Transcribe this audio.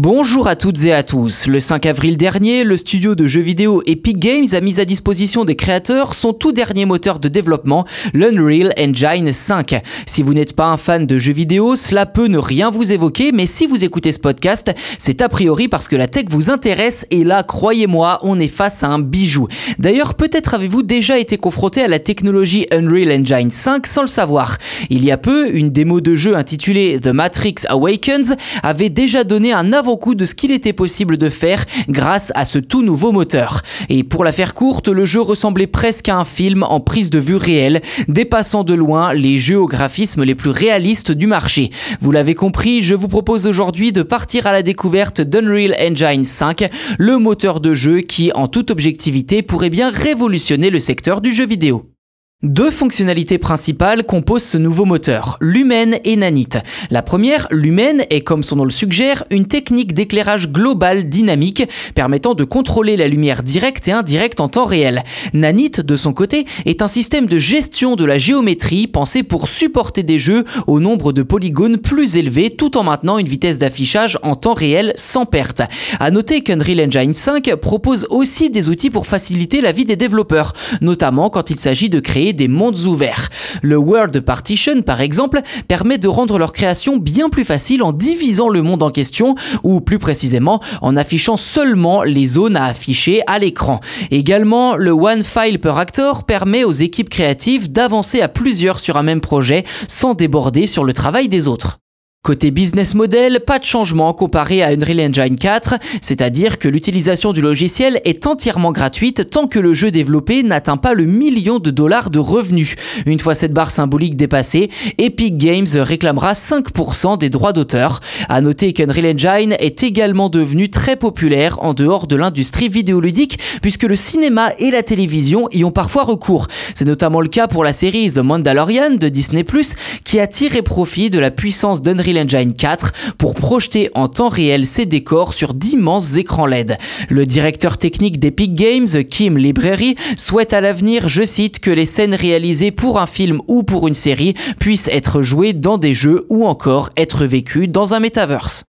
Bonjour à toutes et à tous. Le 5 avril dernier, le studio de jeux vidéo Epic Games a mis à disposition des créateurs son tout dernier moteur de développement, l'Unreal Engine 5. Si vous n'êtes pas un fan de jeux vidéo, cela peut ne rien vous évoquer, mais si vous écoutez ce podcast, c'est a priori parce que la tech vous intéresse et là, croyez-moi, on est face à un bijou. D'ailleurs, peut-être avez-vous déjà été confronté à la technologie Unreal Engine 5 sans le savoir. Il y a peu, une démo de jeu intitulée The Matrix Awakens avait déjà donné un avant coup de ce qu'il était possible de faire grâce à ce tout nouveau moteur. Et pour la faire courte, le jeu ressemblait presque à un film en prise de vue réelle, dépassant de loin les géographismes les plus réalistes du marché. Vous l'avez compris, je vous propose aujourd'hui de partir à la découverte d'Unreal Engine 5, le moteur de jeu qui, en toute objectivité, pourrait bien révolutionner le secteur du jeu vidéo. Deux fonctionnalités principales composent ce nouveau moteur, Lumen et Nanit. La première, Lumen, est comme son nom le suggère, une technique d'éclairage global dynamique permettant de contrôler la lumière directe et indirecte en temps réel. Nanit, de son côté, est un système de gestion de la géométrie pensé pour supporter des jeux au nombre de polygones plus élevé tout en maintenant une vitesse d'affichage en temps réel sans perte. À noter qu'Unreal Engine 5 propose aussi des outils pour faciliter la vie des développeurs, notamment quand il s'agit de créer des mondes ouverts. Le World Partition, par exemple, permet de rendre leur création bien plus facile en divisant le monde en question, ou plus précisément en affichant seulement les zones à afficher à l'écran. Également, le One File per Actor permet aux équipes créatives d'avancer à plusieurs sur un même projet sans déborder sur le travail des autres. Côté business model, pas de changement comparé à Unreal Engine 4, c'est-à-dire que l'utilisation du logiciel est entièrement gratuite tant que le jeu développé n'atteint pas le million de dollars de revenus. Une fois cette barre symbolique dépassée, Epic Games réclamera 5% des droits d'auteur. À noter qu'Unreal Engine est également devenu très populaire en dehors de l'industrie vidéoludique puisque le cinéma et la télévision y ont parfois recours. C'est notamment le cas pour la série The Mandalorian de Disney+, qui a tiré profit de la puissance d'Unreal Engine 4 pour projeter en temps réel ses décors sur d'immenses écrans LED. Le directeur technique d'Epic Games, Kim Library, souhaite à l'avenir, je cite, que les scènes réalisées pour un film ou pour une série puissent être jouées dans des jeux ou encore être vécues dans un metaverse.